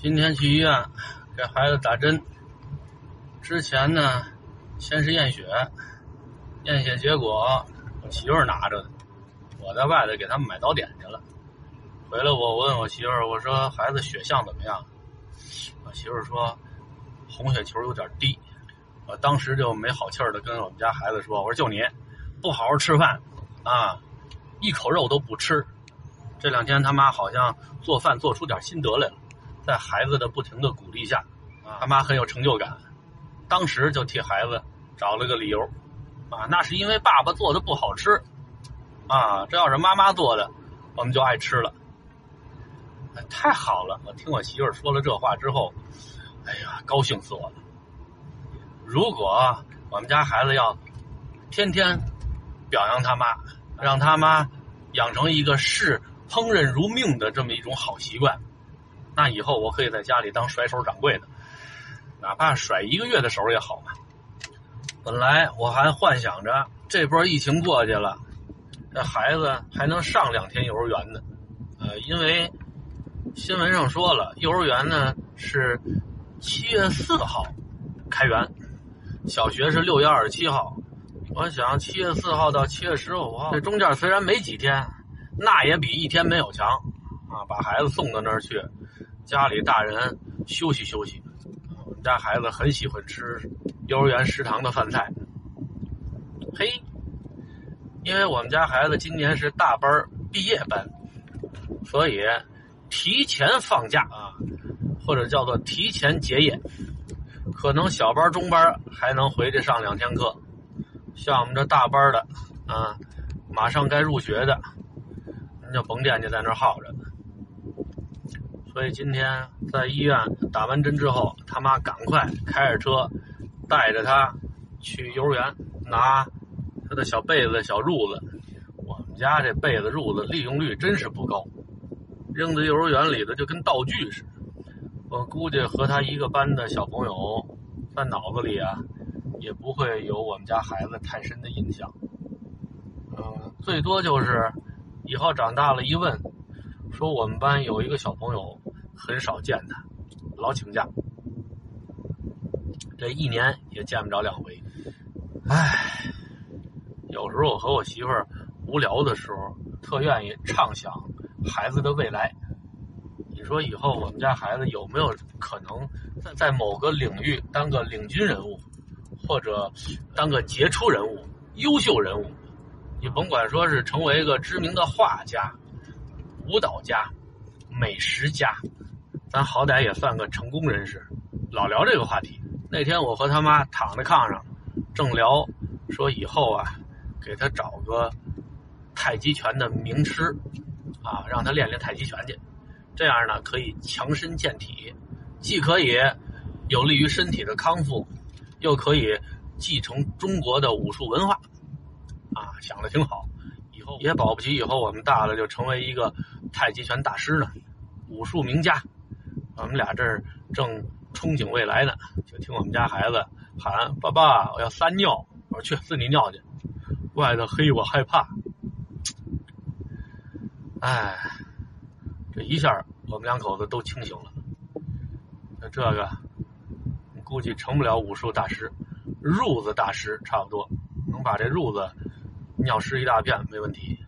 今天去医院给孩子打针，之前呢，先是验血，验血结果我媳妇拿着的，我在外头给他们买早点去了。回来我问我媳妇，我说孩子血象怎么样？我媳妇说红血球有点低。我当时就没好气儿的跟我们家孩子说，我说就你不好好吃饭啊，一口肉都不吃。这两天他妈好像做饭做出点心得来了。在孩子的不停的鼓励下，他妈很有成就感，当时就替孩子找了个理由，啊，那是因为爸爸做的不好吃，啊，这要是妈妈做的，我们就爱吃了。太好了！我听我媳妇说了这话之后，哎呀，高兴死我了。如果我们家孩子要天天表扬他妈，让他妈养成一个视烹饪如命的这么一种好习惯。那以后我可以在家里当甩手掌柜的，哪怕甩一个月的手也好嘛。本来我还幻想着这波疫情过去了，这孩子还能上两天幼儿园呢。呃，因为新闻上说了，幼儿园呢是七月四号开园，小学是六月二十七号。我想七月四号到七月十五号，这中间虽然没几天，那也比一天没有强啊。把孩子送到那儿去。家里大人休息休息，我们家孩子很喜欢吃幼儿园食堂的饭菜。嘿，因为我们家孩子今年是大班毕业班，所以提前放假啊，或者叫做提前结业，可能小班、中班还能回去上两天课。像我们这大班的啊，马上该入学的，您就甭惦记在那耗着。所以今天在医院打完针之后，他妈赶快开着车，带着他去幼儿园拿他的小被子、小褥子。我们家这被子、褥子利用率真是不高，扔在幼儿园里头就跟道具似的。我估计和他一个班的小朋友在脑子里啊，也不会有我们家孩子太深的印象。嗯，最多就是以后长大了一问，说我们班有一个小朋友。很少见他，老请假，这一年也见不着两回。唉，有时候我和我媳妇儿无聊的时候，特愿意畅想孩子的未来。你说以后我们家孩子有没有可能在在某个领域当个领军人物，或者当个杰出人物、优秀人物？你甭管说是成为一个知名的画家、舞蹈家、美食家。咱好歹也算个成功人士，老聊这个话题。那天我和他妈躺在炕上，正聊，说以后啊，给他找个太极拳的名师，啊，让他练练太极拳去。这样呢，可以强身健体，既可以有利于身体的康复，又可以继承中国的武术文化。啊，想的挺好，以后也保不齐以后我们大了就成为一个太极拳大师呢，武术名家。我们俩这儿正憧憬未来呢，就听我们家孩子喊：“爸爸，我要撒尿。”我说：“去，自己尿去。”外头黑，我害怕。哎，这一下我们两口子都清醒了。那这个估计成不了武术大师，褥子大师差不多能把这褥子尿湿一大片没问题。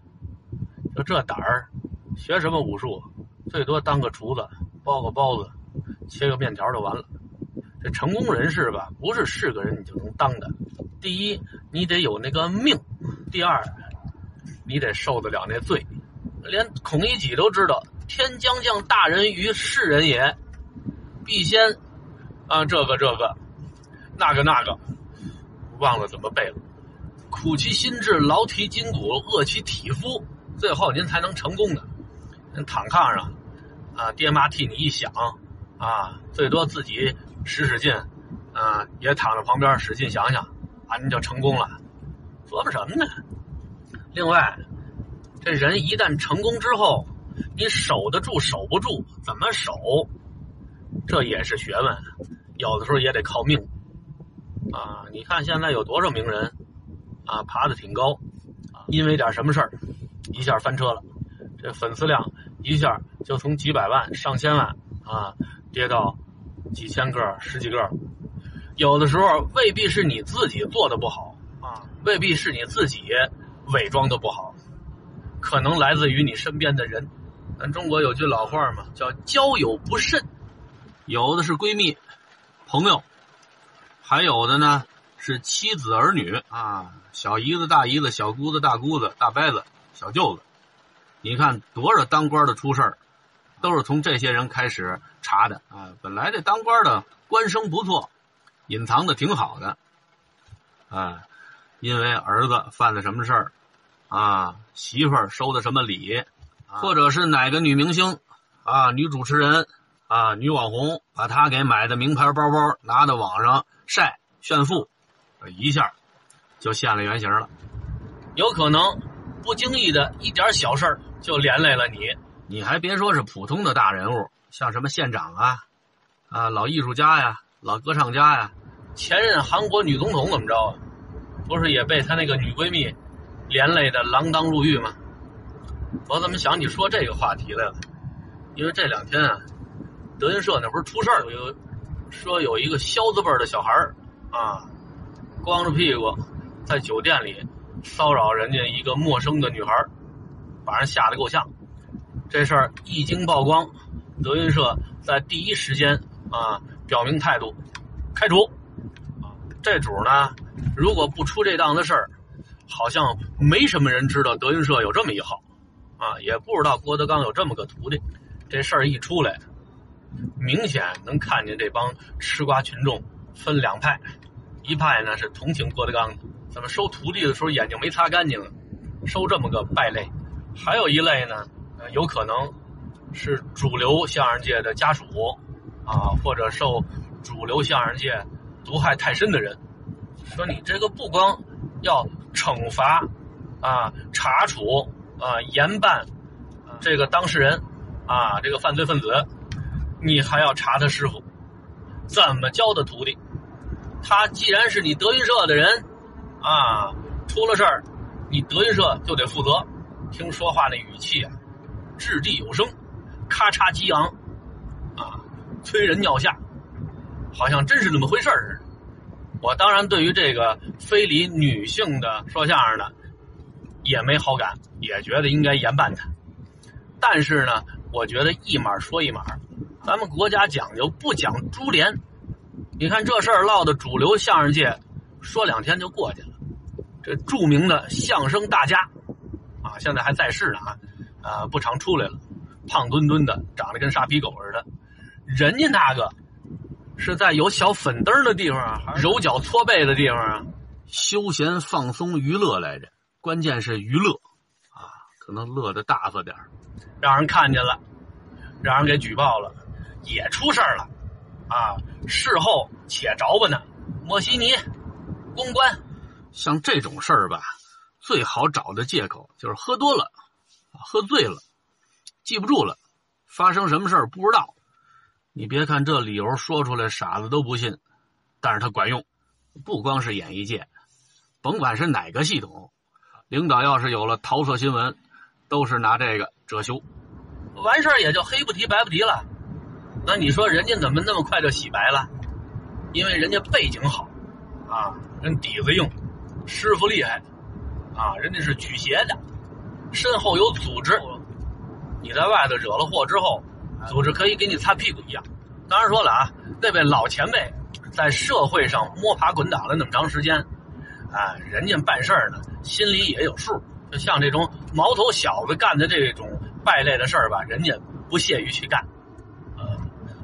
就这胆儿，学什么武术？最多当个厨子。包个包子，切个面条就完了。这成功人士吧，不是是个人你就能当的。第一，你得有那个命；第二，你得受得了那罪。连孔乙己都知道，天将降大任于世人也，必先啊这个这个，那个那个，忘了怎么背了。苦其心志，劳其筋骨，饿其体肤，最后您才能成功的。您躺炕上。啊，爹妈替你一想，啊，最多自己使使劲，啊，也躺在旁边使劲想想，啊，您就成功了。琢磨什么呢？另外，这人一旦成功之后，你守得住守不住，怎么守？这也是学问，有的时候也得靠命。啊，你看现在有多少名人，啊，爬的挺高，啊因为点什么事儿，一下翻车了，这粉丝量。一下就从几百万、上千万啊，跌到几千个、十几个。有的时候未必是你自己做的不好啊，未必是你自己伪装的不好，可能来自于你身边的人。咱中国有句老话嘛，叫“交友不慎”，有的是闺蜜、朋友，还有的呢是妻子儿女啊，小姨子、大姨子、小姑子、大姑子、大伯子、小舅子。你看多少当官的出事儿，都是从这些人开始查的啊。本来这当官的官声不错，隐藏的挺好的，啊，因为儿子犯了什么事儿，啊，媳妇儿收的什么礼。或者是哪个女明星，啊，女主持人，啊，女网红，把她给买的名牌包包拿到网上晒炫富，一下就现了原形了。有可能不经意的一点小事儿就连累了你。你还别说是普通的大人物，像什么县长啊，啊，老艺术家呀，老歌唱家呀，前任韩国女总统怎么着啊？不是也被他那个女闺蜜连累的锒铛入狱吗？我怎么想你说这个话题来了？因为这两天啊，德云社那不是出事儿了，有说有一个肖字辈的小孩啊，光着屁股在酒店里骚扰人家一个陌生的女孩把人吓得够呛。这事儿一经曝光，德云社在第一时间啊表明态度，开除。这主呢，如果不出这档子事儿，好像没什么人知道德云社有这么一号。啊，也不知道郭德纲有这么个徒弟，这事儿一出来，明显能看见这帮吃瓜群众分两派，一派呢是同情郭德纲的，怎么收徒弟的时候眼睛没擦干净，收这么个败类；还有一类呢，有可能是主流相声界的家属啊，或者受主流相声界毒害太深的人，说你这个不光要惩罚啊，查处。啊，严办这个当事人啊，这个犯罪分子，你还要查他师傅怎么教的徒弟。他既然是你德云社的人啊，出了事儿，你德云社就得负责。听说话那语气啊，掷地有声，咔嚓激昂啊，催人尿下，好像真是那么回事似的。我当然对于这个非礼女性的说相声的。也没好感，也觉得应该严办他。但是呢，我觉得一码说一码，咱们国家讲究不讲株连。你看这事儿落的主流相声界，说两天就过去了。这著名的相声大家，现在还在世呢啊，啊，不常出来了，胖墩墩的，长得跟沙皮狗似的。人家那个是在有小粉灯的地方啊，揉脚搓背的地方啊，休闲放松娱乐来着。关键是娱乐，啊，可能乐的大发点让人看见了，让人给举报了，也出事儿了，啊，事后且着吧呢，莫西尼，公关，像这种事儿吧，最好找的借口就是喝多了，喝醉了，记不住了，发生什么事儿不知道。你别看这理由说出来，傻子都不信，但是它管用，不光是演艺界，甭管是哪个系统。领导要是有了桃色新闻，都是拿这个遮羞，完事儿也就黑不提白不提了。那你说人家怎么那么快就洗白了？因为人家背景好，啊，人底子硬，师傅厉害，啊，人家是举邪的，身后有组织。你在外头惹了祸之后，组织可以给你擦屁股一样。当然说了啊，那位老前辈在社会上摸爬滚打了那么长时间。啊，人家办事儿呢，心里也有数。就像这种毛头小子干的这种败类的事儿吧，人家不屑于去干，呃，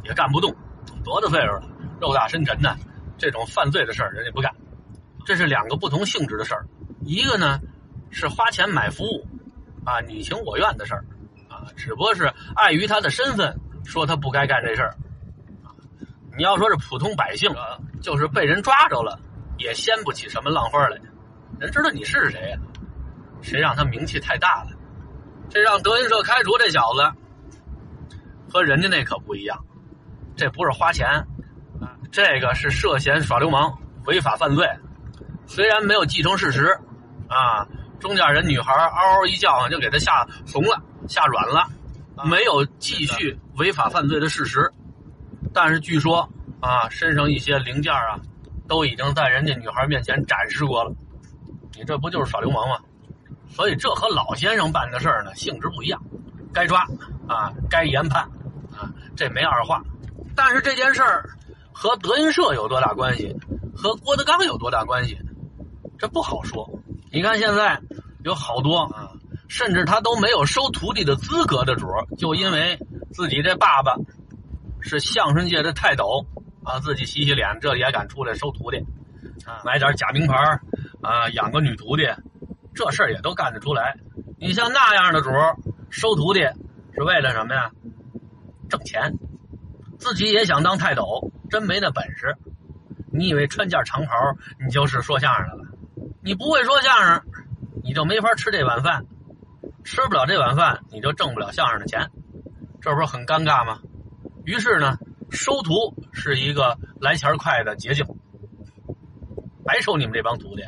也干不动。多大岁数了，肉大身沉的，这种犯罪的事儿人家不干。这是两个不同性质的事儿。一个呢是花钱买服务，啊，你情我愿的事儿，啊，只不过是碍于他的身份，说他不该干这事儿。你要说是普通百姓，就是被人抓着了。也掀不起什么浪花来，人知道你是谁呀？谁让他名气太大了？这让德云社开除这小子，和人家那可不一样。这不是花钱，这个是涉嫌耍流氓、违法犯罪。虽然没有继承事实，啊，中间人女孩嗷嗷一叫，就给他吓怂了、吓软了，没有继续违法犯罪的事实。但是据说啊，身上一些零件啊，都已经在人家女孩面前展示过了。你这不就是耍流氓吗？所以这和老先生办的事儿呢性质不一样，该抓啊，该严判啊，这没二话。但是这件事儿和德云社有多大关系，和郭德纲有多大关系，这不好说。你看现在有好多啊，甚至他都没有收徒弟的资格的主，就因为自己这爸爸是相声界的泰斗啊，自己洗洗脸，这也敢出来收徒弟啊，买点假名牌啊，养个女徒弟，这事儿也都干得出来。你像那样的主收徒弟是为了什么呀？挣钱，自己也想当泰斗，真没那本事。你以为穿件长袍你就是说相声的了？你不会说相声，你就没法吃这碗饭，吃不了这碗饭，你就挣不了相声的钱，这不是很尴尬吗？于是呢，收徒是一个来钱快的捷径。白收你们这帮徒弟，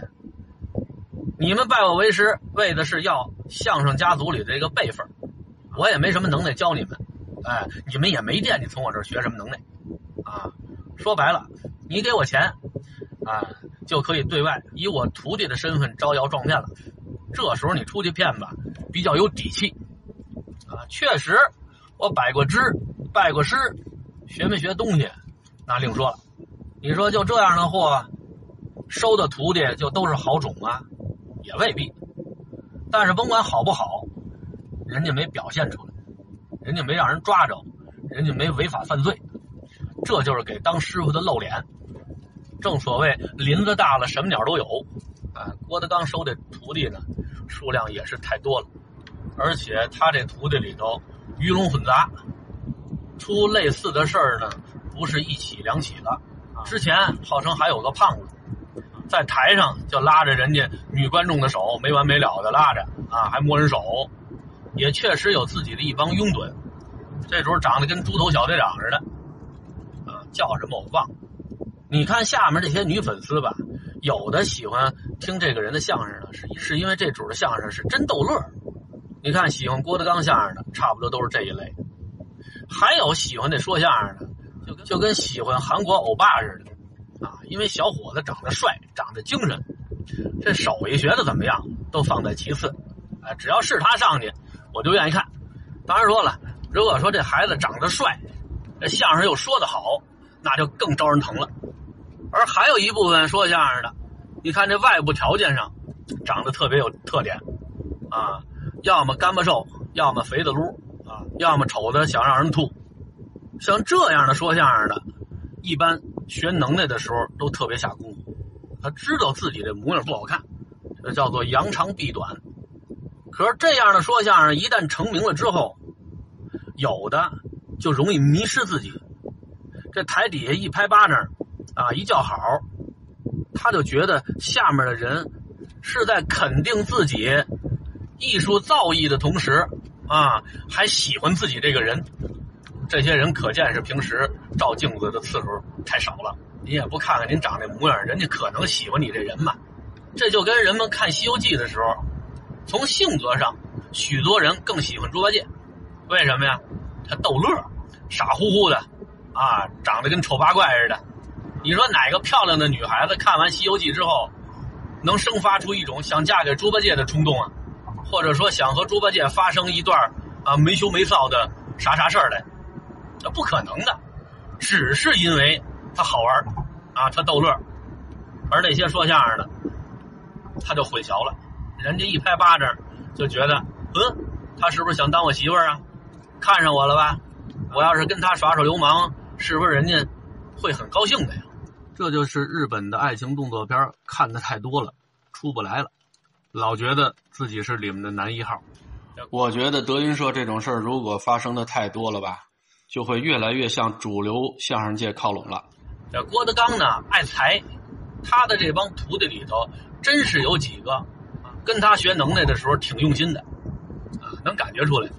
你们拜我为师，为的是要相声家族里的这个辈分，我也没什么能耐教你们，哎，你们也没惦记从我这儿学什么能耐，啊，说白了，你给我钱，啊。就可以对外以我徒弟的身份招摇撞骗了，这时候你出去骗吧，比较有底气，啊，确实，我摆过支，拜过师，学没学东西，那另说了。你说就这样的货，收的徒弟就都是好种吗？也未必。但是甭管好不好，人家没表现出来，人家没让人抓着，人家没违法犯罪，这就是给当师傅的露脸。正所谓林子大了，什么鸟都有，啊，郭德纲收的徒弟呢，数量也是太多了，而且他这徒弟里头鱼龙混杂，出类似的事儿呢，不是一起两起的。之前号称还有个胖子，在台上就拉着人家女观众的手，没完没了的拉着，啊，还摸人手，也确实有自己的一帮拥趸，这主长得跟猪头小队长似的，啊，叫什么我忘了。你看下面这些女粉丝吧，有的喜欢听这个人的相声呢，是是因为这主的相声是真逗乐。你看喜欢郭德纲相声的，差不多都是这一类。还有喜欢那说相声的，就跟就跟喜欢韩国欧巴似的，啊，因为小伙子长得帅，长得精神，这手艺学的怎么样都放在其次，啊，只要是他上去，我就愿意看。当然说了，如果说这孩子长得帅，这相声又说得好，那就更招人疼了。而还有一部分说相声的，你看这外部条件上长得特别有特点，啊，要么干巴瘦，要么肥的撸，啊，要么丑的想让人吐。像这样的说相声的，一般学能耐的时候都特别下功夫，他知道自己这模样不好看，这叫做扬长避短。可是这样的说相声一旦成名了之后，有的就容易迷失自己，这台底下一拍巴掌。啊，一叫好，他就觉得下面的人是在肯定自己艺术造诣的同时，啊，还喜欢自己这个人。这些人可见是平时照镜子的次数太少了。你也不看看您长这模样，人家可能喜欢你这人吗？这就跟人们看《西游记》的时候，从性格上，许多人更喜欢猪八戒。为什么呀？他逗乐，傻乎乎的，啊，长得跟丑八怪似的。你说哪个漂亮的女孩子看完《西游记》之后，能生发出一种想嫁给猪八戒的冲动啊？或者说想和猪八戒发生一段啊没羞没臊的啥啥事儿来？那不可能的，只是因为他好玩啊，他逗乐而那些说相声的，他就混淆了，人家一拍巴掌就觉得，嗯，他是不是想当我媳妇儿啊？看上我了吧？我要是跟他耍耍流氓，是不是人家会很高兴的呀？这就是日本的爱情动作片看的太多了，出不来了，老觉得自己是里面的男一号。我觉得德云社这种事儿如果发生的太多了吧，就会越来越向主流相声界靠拢了。这郭德纲呢爱财，他的这帮徒弟里头真是有几个跟他学能耐的时候挺用心的，啊，能感觉出来。